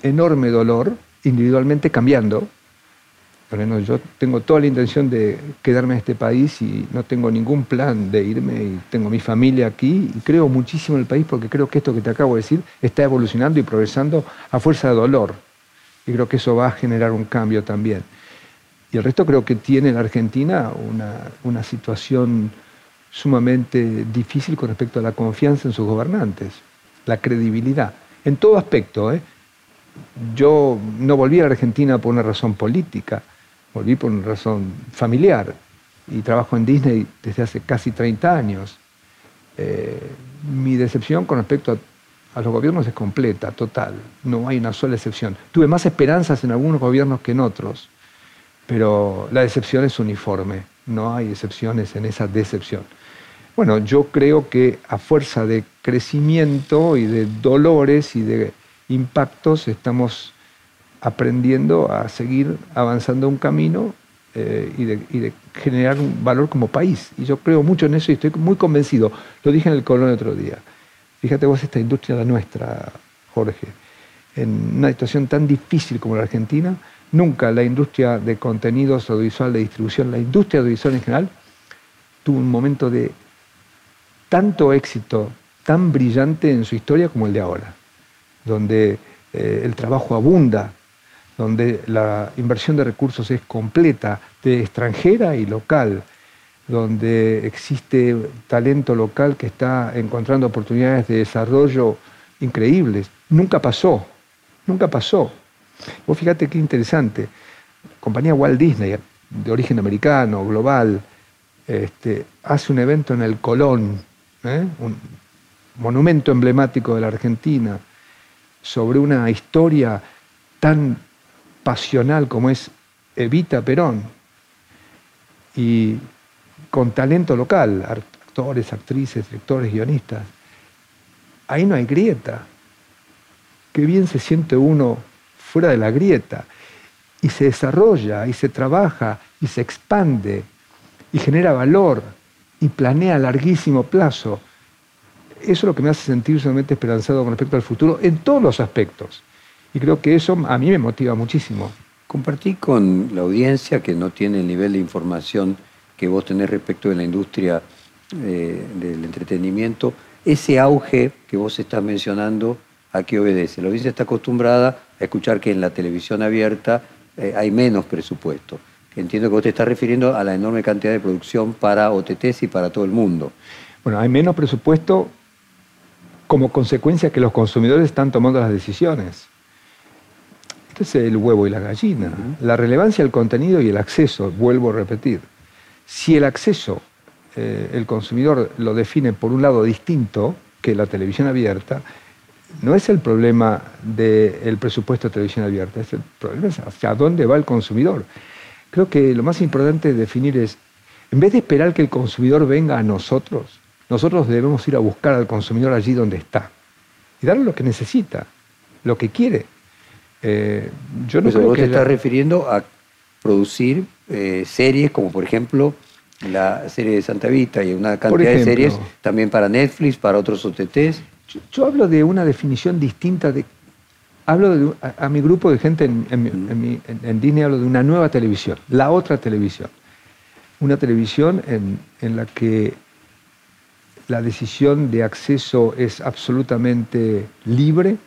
enorme dolor, individualmente cambiando. Por yo tengo toda la intención de quedarme en este país y no tengo ningún plan de irme y tengo mi familia aquí y creo muchísimo en el país porque creo que esto que te acabo de decir está evolucionando y progresando a fuerza de dolor. Y creo que eso va a generar un cambio también. Y el resto creo que tiene en Argentina una, una situación sumamente difícil con respecto a la confianza en sus gobernantes, la credibilidad, en todo aspecto. ¿eh? Yo no volví a la Argentina por una razón política, volví por una razón familiar y trabajo en Disney desde hace casi 30 años. Eh, mi decepción con respecto a, a, los gobiernos es completa, total, no hay una sola excepción. Tuve más esperanzas en algunos gobiernos que en otros, pero la decepción es uniforme, no hay excepciones en esa decepción. Bueno, yo creo que a fuerza de crecimiento y de dolores y de impactos estamos aprendiendo a seguir avanzando un camino eh, y, de, generar un valor como país. Y yo creo mucho en eso y estoy muy convencido. Lo dije en el Colón el otro día. Fíjate vos esta industria la nuestra, Jorge. En una situación tan difícil como la Argentina, nunca la industria de contenidos audiovisual, de distribución, la industria audiovisual en general, tuvo un momento de tanto éxito, tan brillante en su historia como el de ahora, donde eh, el trabajo abunda, donde la inversión de recursos es completa, de extranjera y local, donde existe talento local que está encontrando oportunidades de desarrollo increíbles. Nunca pasó, nunca pasó. Vos fíjate qué interesante, compañía Walt Disney, de origen americano, global, este, hace un evento en el Colón, ¿eh? un monumento emblemático de la Argentina, sobre una historia tan pasional como es Evita Perón, y con talento local, actores, actrices, directores, guionistas. Ahí no hay grieta. Qué bien se siente uno fuera de la grieta y se desarrolla y se trabaja y se expande y genera valor y planea a larguísimo plazo. Eso es lo que me hace sentir sumamente esperanzado con respecto al futuro en todos los aspectos. Y creo que eso a mí me motiva muchísimo. Compartí con la audiencia que no tiene el nivel de información que vos tenés respecto de la industria eh, del entretenimiento, ese auge que vos estás mencionando, ¿a qué obedece? La audiencia está acostumbrada a escuchar que en la televisión abierta eh, hay menos presupuesto. Entiendo que vos te estás refiriendo a la enorme cantidad de producción para OTTs y para todo el mundo. Bueno, hay menos presupuesto como consecuencia que los consumidores están tomando las decisiones. Este es el huevo y la gallina. La relevancia del contenido y el acceso, vuelvo a repetir. Si el acceso, eh, el consumidor lo define por un lado distinto que la televisión abierta, no es el problema del presupuesto de televisión abierta, es el problema es hacia dónde va el consumidor creo que lo más importante de definir es, en vez de esperar que el consumidor venga a nosotros, nosotros debemos ir a buscar al consumidor allí donde está y darle lo que necesita, lo que quiere. Eh, yo no creo vos que te estás refiriendo a producir eh, series como por ejemplo la serie de Santa Vita y una cantidad de series también para Netflix, para otros OTTs. yo hablo de una definición distinta de hablo de, a, mi grupo de gente en, Disney, hablo de una nueva televisión, la otra televisión. Una televisión en, la que la decisión de acceso es absolutamente libre,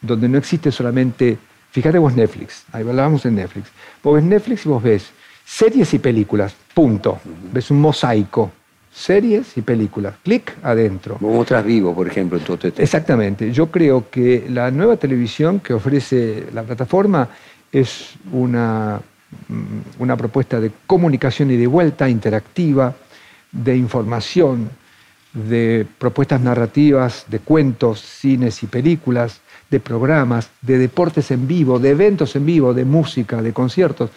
donde no existe solamente, fíjate vos Netflix, ahí hablábamos en Netflix, vos ves Netflix y vos ves series y películas, punto, ves un mosaico, series y películas. Clic adentro. Como otras vivo, por ejemplo, en tu Exactamente. Yo creo que la nueva televisión que ofrece la plataforma es una, mm, una propuesta de comunicación y de vuelta interactiva, de información, de propuestas narrativas, de cuentos, cines y películas, de programas, de deportes en vivo, de eventos en vivo, de música, de conciertos.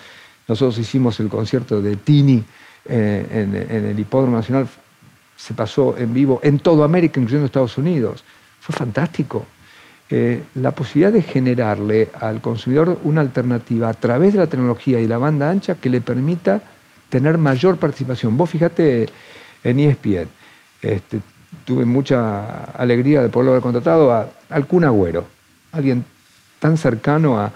Nosotros hicimos el concierto de Tini eh, en, el Hipódromo Nacional se pasó en vivo en toda América, incluyendo Estados Unidos. Fue fantástico. Eh, la posibilidad de generarle al consumidor una alternativa a través de la tecnología y la banda ancha que le permita tener mayor participación. Vos fíjate en ESPN, este, tuve mucha alegría de poderlo haber contratado a, al Kun Agüero, alguien tan cercano a,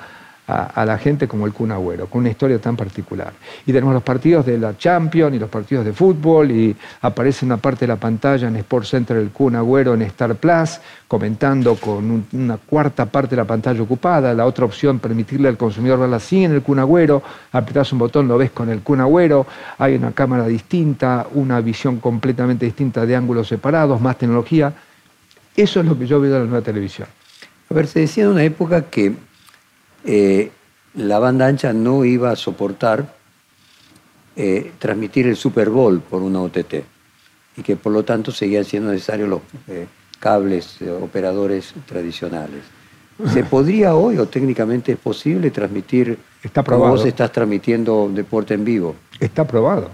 a, la gente como el Kun Agüero, con una historia tan particular. Y tenemos los partidos de la Champions y los partidos de fútbol y aparece una parte de la pantalla en Sport Center el Kun Agüero en Star Plus, comentando con una cuarta parte de la pantalla ocupada, la otra opción permitirle al consumidor verla así en el Kun Agüero, apretas un botón, lo ves con el Kun Agüero, hay una cámara distinta, una visión completamente distinta de ángulos separados, más tecnología. Eso es lo que yo veo en la nueva televisión. A ver, se decía en una época que eh, la banda ancha no iba a soportar eh, transmitir el Super Bowl por una OTT y que por lo tanto seguían siendo necesarios los eh, cables operadores tradicionales. ¿Se podría hoy o técnicamente es posible transmitir Está probado. como vos estás transmitiendo deporte en vivo? Está probado.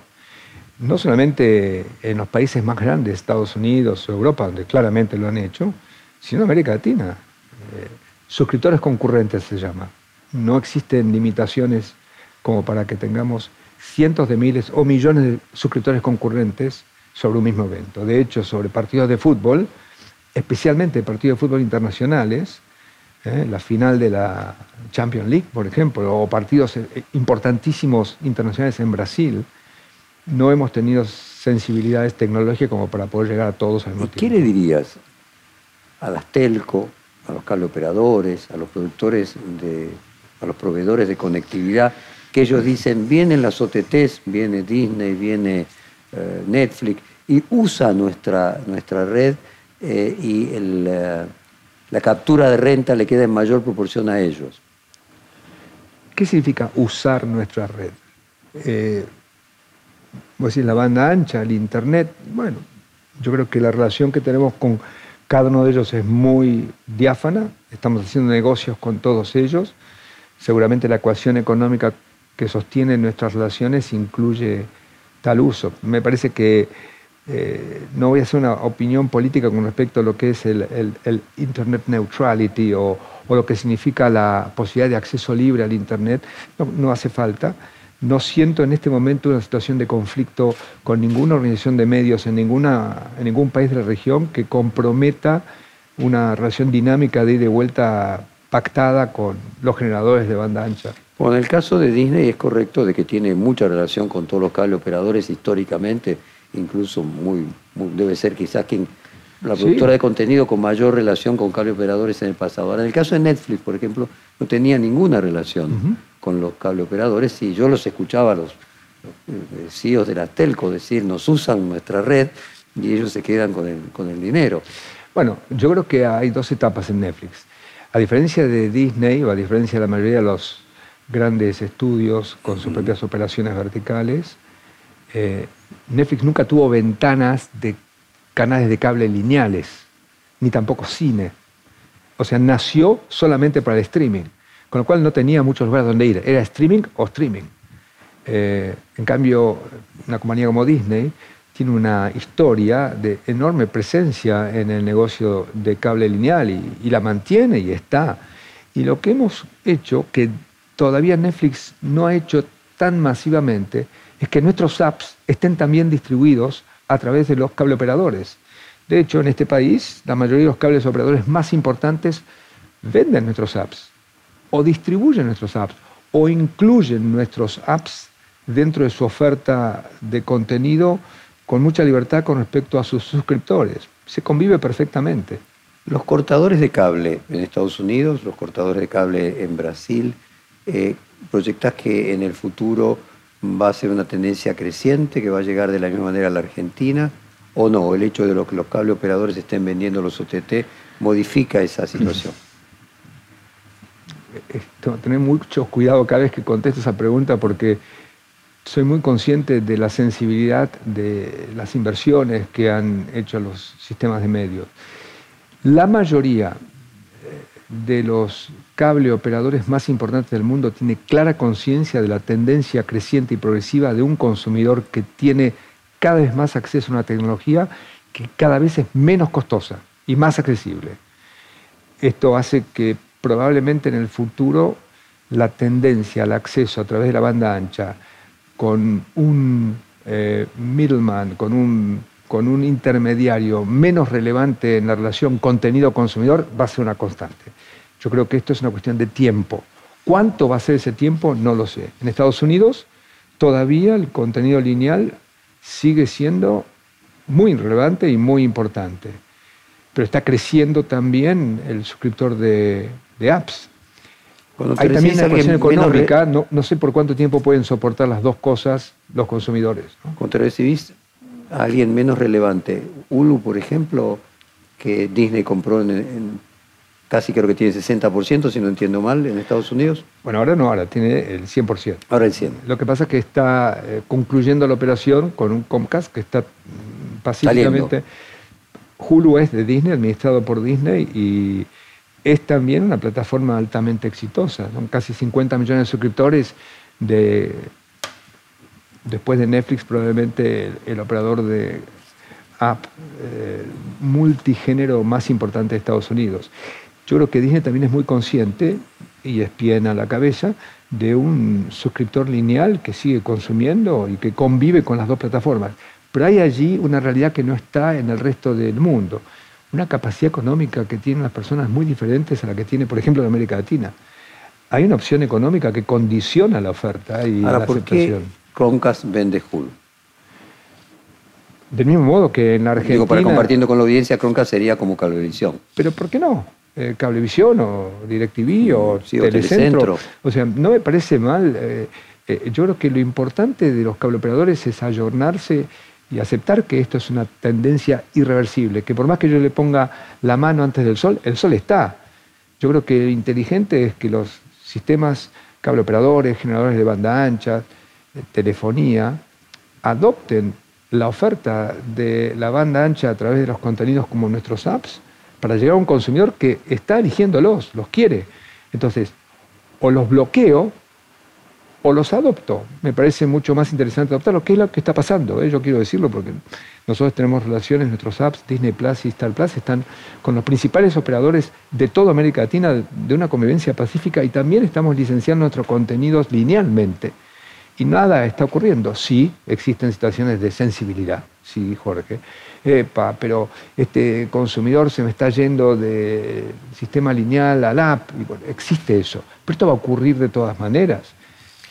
No solamente en los países más grandes, Estados Unidos o Europa, donde claramente lo han hecho, sino en América Latina. suscriptores concurrentes se llama no existen limitaciones como para que tengamos cientos de miles o millones de suscriptores concurrentes sobre un mismo evento. De hecho, sobre partidos de fútbol, especialmente partidos de fútbol internacionales, ¿eh? la final de la Champions League, por ejemplo, o partidos eh, importantísimos internacionales en Brasil, no hemos tenido sensibilidades tecnológicas como para poder llegar a todos al mismo tiempo. ¿Qué le dirías a las telco, a los cable operadores, a los productores de a los proveedores de conectividad, que ellos dicen, vienen las OTTs, viene Disney, viene eh, Netflix, y usa nuestra, nuestra red eh, y eh, la captura de renta le queda en mayor proporción a ellos. ¿Qué significa usar nuestra red? vos decís la banda ancha, el internet. Bueno, yo creo que la relación que tenemos con cada uno de ellos es muy diáfana. Estamos haciendo negocios con todos ellos seguramente la ecuación económica que sostiene nuestras relaciones incluye tal uso. Me parece que eh, no voy a hacer una opinión política con respecto a lo que es el, Internet neutrality o, lo que significa la posibilidad de acceso libre al Internet. No, hace falta. No siento en este momento una situación de conflicto con ninguna organización de medios en, en ningún país de la región que comprometa una relación dinámica de ida y vuelta pactada con los generadores de banda ancha. Bueno, en el caso de Disney es correcto de que tiene mucha relación con todos los cable operadores históricamente, incluso muy, debe ser quizás quien la productora de contenido con mayor relación con cable operadores en el pasado. Ahora, en el caso de Netflix, por ejemplo, no tenía ninguna relación con los cable operadores y yo los escuchaba a los, los CEOs de la telco decir, nos usan nuestra red y ellos se quedan con el, con el dinero. Bueno, yo creo que hay dos etapas en Netflix. A diferencia de Disney, o a diferencia de la mayoría de los grandes estudios con sus propias operaciones verticales, eh, Netflix nunca tuvo ventanas de canales de cable lineales, ni tampoco cine. O sea, nació solamente para el streaming, con lo cual no tenía muchos lugares donde ir. Era streaming o streaming. Eh, en cambio, una compañía como Disney tiene una historia de enorme presencia en el negocio de cable lineal y, la mantiene y está. Y lo que hemos hecho, que todavía Netflix no ha hecho tan masivamente, es que nuestros apps estén también distribuidos a través de los cable operadores. De hecho, en este país, la mayoría de los cables operadores más importantes venden nuestros apps, o distribuyen nuestros apps, o incluyen nuestros apps dentro de su oferta de contenido con mucha libertad con respecto a sus suscriptores. Se convive perfectamente. Los cortadores de cable en Estados Unidos, los cortadores de cable en Brasil, eh, ¿proyectás que en el futuro va a ser una tendencia creciente, que va a llegar de la misma manera a la Argentina? ¿O no? ¿El hecho de lo que los cable operadores estén vendiendo los OTT modifica esa situación? Tener mucho cuidado cada vez que contesto esa pregunta porque soy muy consciente de la sensibilidad de las inversiones que han hecho los sistemas de medios. La mayoría eh, de los cable operadores más importantes del mundo tiene clara conciencia de la tendencia creciente y progresiva de un consumidor que tiene cada vez más acceso a una tecnología que cada vez es menos costosa y más accesible. Esto hace que probablemente en el futuro la tendencia al acceso a través de la banda ancha, con un eh, middleman, con un, con un intermediario menos relevante en la relación contenido-consumidor, va a ser una constante. Yo creo que esto es una cuestión de tiempo. ¿Cuánto va a ser ese tiempo? No lo sé. En Estados Unidos todavía el contenido lineal sigue siendo muy relevante y muy importante. Pero está creciendo también el suscriptor de, apps. Hay también una ecuación económica, no, no, sé por cuánto tiempo pueden soportar las dos cosas los consumidores. ¿no? Cuando recibís a alguien menos relevante, Hulu, por ejemplo, que Disney compró en, casi creo que tiene 60%, si no entiendo mal, en Estados Unidos. Bueno, ahora no, ahora tiene el 100%. Ahora el 100%. Lo que pasa es que está eh, concluyendo la operación con un Comcast que está pacíficamente... Hulu es de Disney, administrado por Disney, y es también una plataforma altamente exitosa. Son casi 50 millones de suscriptores de, después de Netflix, probablemente el, operador de app eh, multigénero más importante de Estados Unidos. Yo creo que Disney también es muy consciente, y es pie a la cabeza, de un suscriptor lineal que sigue consumiendo y que convive con las dos plataformas. Pero hay allí una realidad que no está en el resto del mundo, una capacidad económica que tienen las personas muy diferentes a la que tiene, por ejemplo, en América Latina. Hay una opción económica que condiciona la oferta y Ahora, la ¿por aceptación. Qué Chromecast vende Hulu? Del mismo modo que en la Argentina... Digo, para compartiendo con la audiencia, Chromecast sería como Cablevisión. Pero ¿por qué no? Eh, Cablevisión o DirecTV o, Telecentro. O sea, no me parece mal. Eh, eh, yo creo que lo importante de los cableoperadores es ayornarse y aceptar que esto es una tendencia irreversible, que por más que yo le ponga la mano antes del sol, el sol está. Yo creo que lo inteligente es que los sistemas cableoperadores, generadores de banda ancha, telefonía, adopten la oferta de la banda ancha a través de los contenidos como nuestros apps para llegar a un consumidor que está eligiéndolos, los quiere. Entonces, o los bloqueo o los adopto. Me parece mucho más interesante adoptarlo, que es lo que está pasando. ¿eh? Yo quiero decirlo porque nosotros tenemos relaciones, nuestros apps, Disney Plus y Star Plus, están con los principales operadores de toda América Latina de una convivencia pacífica y también estamos licenciando nuestros contenidos linealmente. Y nada está ocurriendo. Sí, existen situaciones de sensibilidad, sí, Jorge. Epa, pero este consumidor se me está yendo del sistema lineal al app. Existe eso. Pero esto va a ocurrir de todas maneras.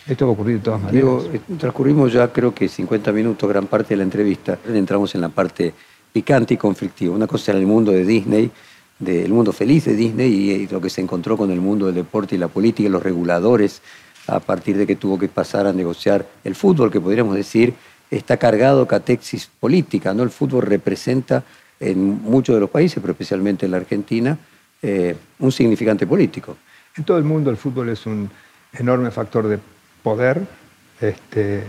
Esto va a ocurrir de todas maneras. Digo, eh, transcurrimos ya creo que 50 minutos, gran parte de la entrevista. Entramos en la parte picante y conflictiva. Una cosa era el mundo de Disney, del mundo feliz de Disney y, lo que se encontró con el mundo del deporte y la política y los reguladores a partir de que tuvo que pasar a negociar el fútbol, que podríamos decir está cargado catexis política. ¿no? El fútbol representa en muchos de los países, pero especialmente en la Argentina, eh, un significante político. En todo el mundo el fútbol es un enorme factor de poder. Este,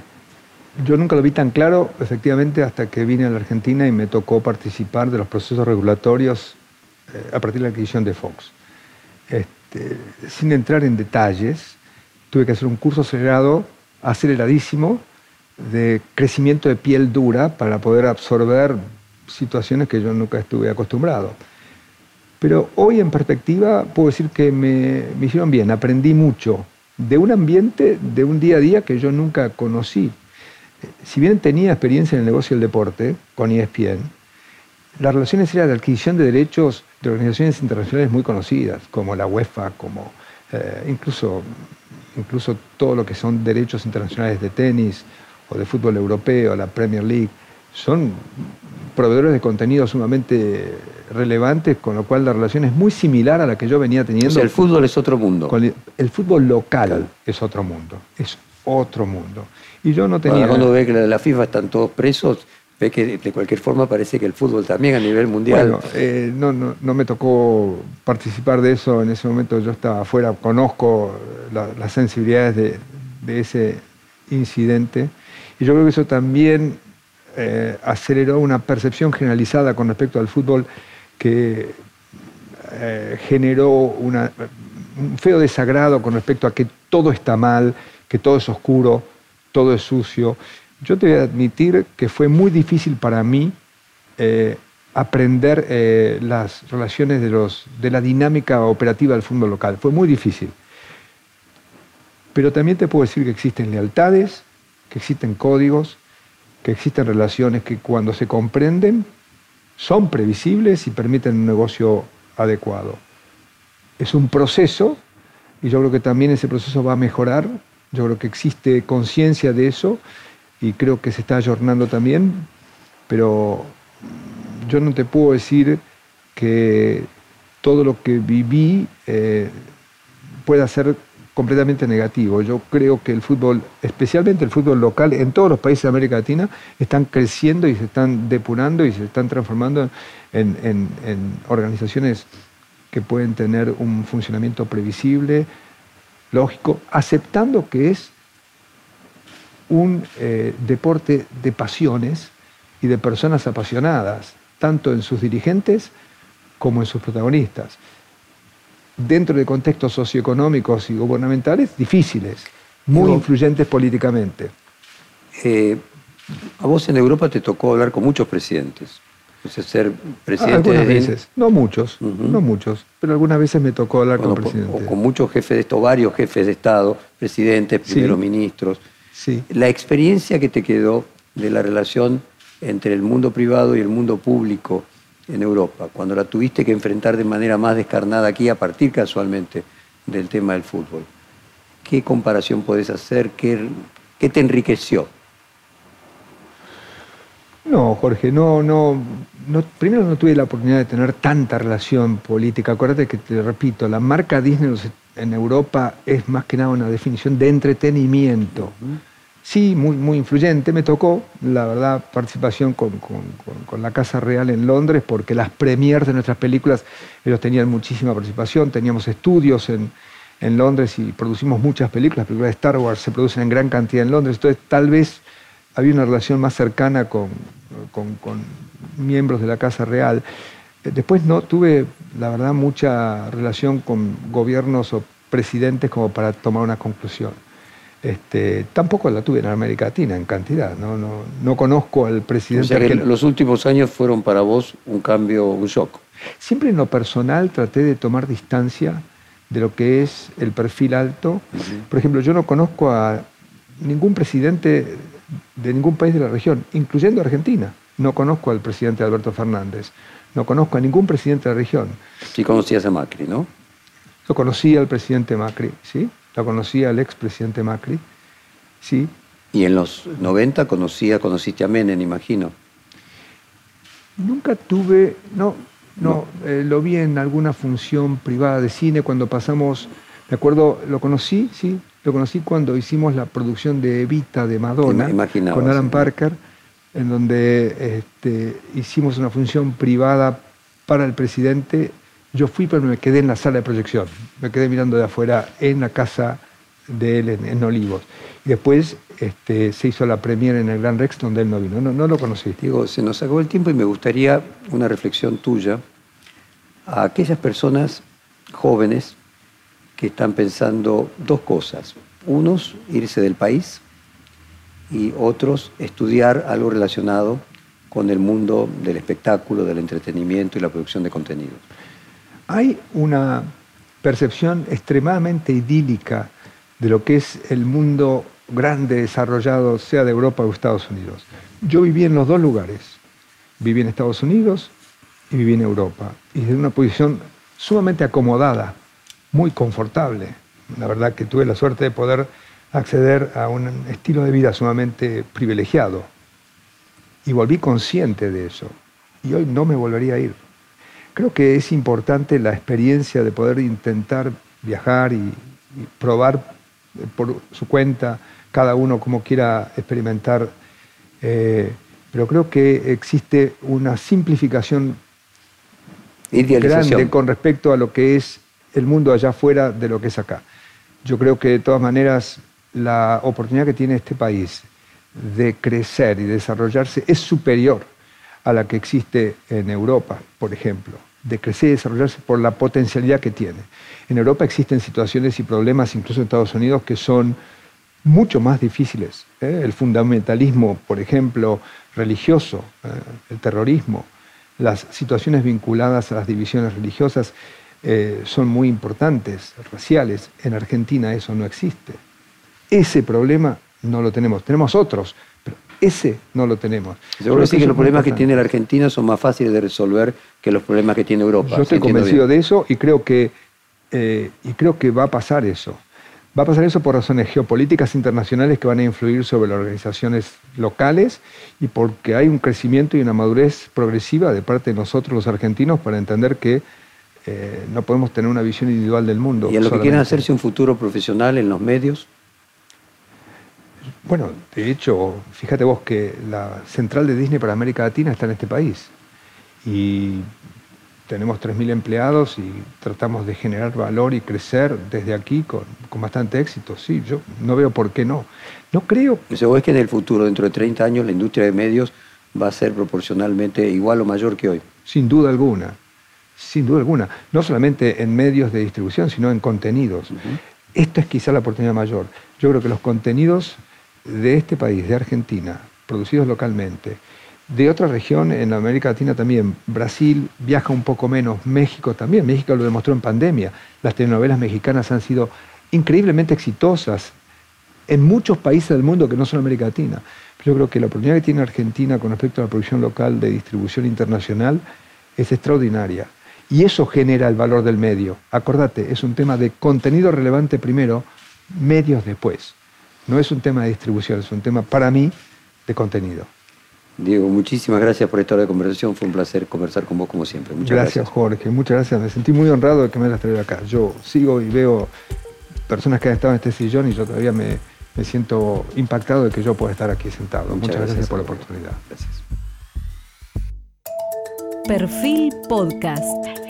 yo nunca lo vi tan claro, efectivamente, hasta que vine a la Argentina y me tocó participar de los procesos regulatorios eh, a partir de la adquisición de Fox. Este, sin entrar en detalles, tuve que hacer un curso acelerado, aceleradísimo, de crecimiento de piel dura para poder absorber situaciones que yo nunca estuve acostumbrado. Pero hoy en perspectiva puedo decir que me, me hicieron bien, aprendí mucho, de un ambiente, de un día a día que yo nunca conocí. Si bien tenía experiencia en el negocio del deporte con ESPN, las relaciones eran de adquisición de derechos de organizaciones internacionales muy conocidas, como la UEFA, como eh, incluso, incluso todo lo que son derechos internacionales de tenis o de fútbol europeo, la Premier League. Son proveedores de contenido sumamente relevantes, con lo cual la relación es muy similar a la que yo venía teniendo. O sea, el fútbol es otro mundo. El, fútbol local es otro mundo, es otro mundo. Y yo no tenía... cuando ve que la FIFA están todos presos, ve que de cualquier forma parece que el fútbol también a nivel mundial... Bueno, eh, no, no, me tocó participar de eso, en ese momento yo estaba afuera, conozco las sensibilidades de, de ese incidente, y yo creo que eso también eh, aceleró una percepción generalizada con respecto al fútbol que eh, generó un feo desagrado con respecto a que todo está mal, que todo es oscuro, todo es sucio. Yo te voy a admitir que fue muy difícil para mí eh, aprender las relaciones de, los, de la dinámica operativa del fútbol local. Fue muy difícil. Pero también te puedo decir que existen lealtades, que existen códigos, que existen relaciones que cuando se comprenden son previsibles y permiten un negocio adecuado. Es un proceso y yo creo que también ese proceso va a mejorar. Yo creo que existe conciencia de eso y creo que se está ayornando también, pero yo no te puedo decir que todo lo que viví eh, pueda ser completamente negativo. Yo creo que el fútbol, especialmente el fútbol local, en todos los países de América Latina, están creciendo y se están depurando y se están transformando en, organizaciones que pueden tener un funcionamiento previsible, lógico, aceptando que es un eh, deporte de pasiones y de personas apasionadas, tanto en sus dirigentes como en sus protagonistas dentro de contextos socioeconómicos y gubernamentales difíciles, muy influyentes políticamente. Eh, a vos en Europa te tocó hablar con muchos presidentes. ser presidente algunas veces, no muchos, no muchos, pero algunas veces me tocó hablar con presidentes. O con muchos jefes de estos, varios jefes de Estado, presidentes, primeros ministros. Sí. La experiencia que te quedó de la relación entre el mundo privado y el mundo público en Europa, cuando la tuviste que enfrentar de manera más descarnada aquí a partir casualmente del tema del fútbol. ¿Qué comparación podés hacer? ¿Qué, qué te enriqueció? No, Jorge, no, no, no, primero no tuve la oportunidad de tener tanta relación política. Acuérdate que te repito, la marca Disney en Europa es más que nada una definición de entretenimiento sí, muy, muy influyente. Me tocó, la verdad, participación con, la Casa Real en Londres, porque las premiers de nuestras películas, ellos tenían muchísima participación, teníamos estudios en, Londres y producimos muchas películas. Las películas de Star Wars se producen en gran cantidad en Londres, entonces tal vez había una relación más cercana con, con miembros de la Casa Real. Eh, después no tuve, la verdad, mucha relación con gobiernos o presidentes como para tomar una conclusión. Este, tampoco la tuve en América Latina en cantidad. No, no, no conozco al presidente. O que los últimos años fueron para vos un cambio, un shock. Siempre en lo personal traté de tomar distancia de lo que es el perfil alto. Por ejemplo, yo no conozco a ningún presidente de ningún país de la región, incluyendo Argentina. No conozco al presidente Alberto Fernández. No conozco a ningún presidente de la región. Sí conocías a Macri, ¿no? Lo conocí al presidente Macri, ¿sí? La conocía al expresidente Macri, ¿sí? Y en los 90 conocía, conociste a Menem, imagino. Nunca tuve, no, no, eh, lo vi en alguna función privada de cine cuando pasamos, me acuerdo, lo conocí, sí, lo conocí cuando hicimos la producción de Evita de Madonna con Alan Parker, en donde este, hicimos una función privada para el presidente yo fui, pero me quedé en la sala de proyección. Me quedé mirando de afuera en la casa de él en, Olivos. Y después este, se hizo la premiere en el Gran Rex, donde él no vino. No, lo conocí. Digo, se nos acabó el tiempo y me gustaría una reflexión tuya a aquellas personas jóvenes que están pensando dos cosas. Unos, irse del país y otros, estudiar algo relacionado con el mundo del espectáculo, del entretenimiento y la producción de contenidos. Hay una percepción extremadamente idílica de lo que es el mundo grande, desarrollado, sea de Europa o Estados Unidos. Yo viví en los dos lugares. Viví en Estados Unidos y viví en Europa. Y desde una posición sumamente acomodada, muy confortable. La verdad que tuve la suerte de poder acceder a un estilo de vida sumamente privilegiado. Y volví consciente de eso. Y hoy no me volvería a ir. Creo que es importante la experiencia de poder intentar viajar y, probar eh, por su cuenta, cada uno como quiera experimentar, eh, pero creo que existe una simplificación grande con respecto a lo que es el mundo allá afuera de lo que es acá. Yo creo que de todas maneras la oportunidad que tiene este país de crecer y desarrollarse es superior a la que existe en Europa, por ejemplo de crecer y desarrollarse por la potencialidad que tiene. En Europa existen situaciones y problemas, incluso en Estados Unidos, que son mucho más difíciles. ¿eh? El fundamentalismo, por ejemplo, religioso, ¿eh? el terrorismo, las situaciones vinculadas a las divisiones religiosas eh, son muy importantes, raciales. En Argentina eso no existe. Ese problema no lo tenemos. Tenemos otros, ese no lo tenemos. Seguro que los problemas que tiene la Argentina son más fáciles de resolver que los problemas que tiene Europa. Yo estoy convencido de eso y creo que Eh, y creo que va a pasar eso. Va a pasar eso por razones geopolíticas internacionales que van a influir sobre las organizaciones locales y porque hay un crecimiento y una madurez progresiva de parte de nosotros los argentinos para entender que eh, no podemos tener una visión individual del mundo. ¿Y en lo que quieren hacerse un futuro profesional en los medios? Bueno, de hecho, fíjate vos que la central de Disney para América Latina está en este país. Y tenemos 3.000 empleados y tratamos de generar valor y crecer desde aquí con, bastante éxito. Sí, yo no veo por qué no. No creo... ¿Eso es que en el futuro, dentro de 30 años, la industria de medios va a ser proporcionalmente igual o mayor que hoy? Sin duda alguna, sin duda alguna. No solamente en medios de distribución, sino en contenidos. Esto es quizá la oportunidad mayor. Yo creo que los contenidos de este país, de Argentina, producidos localmente, de otra región en América Latina también. Brasil viaja un poco menos, México también. México lo demostró en pandemia. Las telenovelas mexicanas han sido increíblemente exitosas en muchos países del mundo que no son América Latina. Yo creo que la oportunidad que tiene Argentina con respecto a la producción local de distribución internacional es extraordinaria. Y eso genera el valor del medio. Acordate, es un tema de contenido relevante primero, medios después. No es un tema de distribución, es un tema para mí de contenido. Diego, muchísimas gracias por esta hora de conversación. Fue un placer conversar con vos como siempre. Muchas gracias, Jorge. Muchas gracias. Me sentí muy honrado de que me hayas traído acá. Yo sigo y veo personas que han estado en este sillón y yo todavía me, siento impactado de que yo pueda estar aquí sentado. Muchas, gracias, por la oportunidad. Gracias. Perfil Podcast.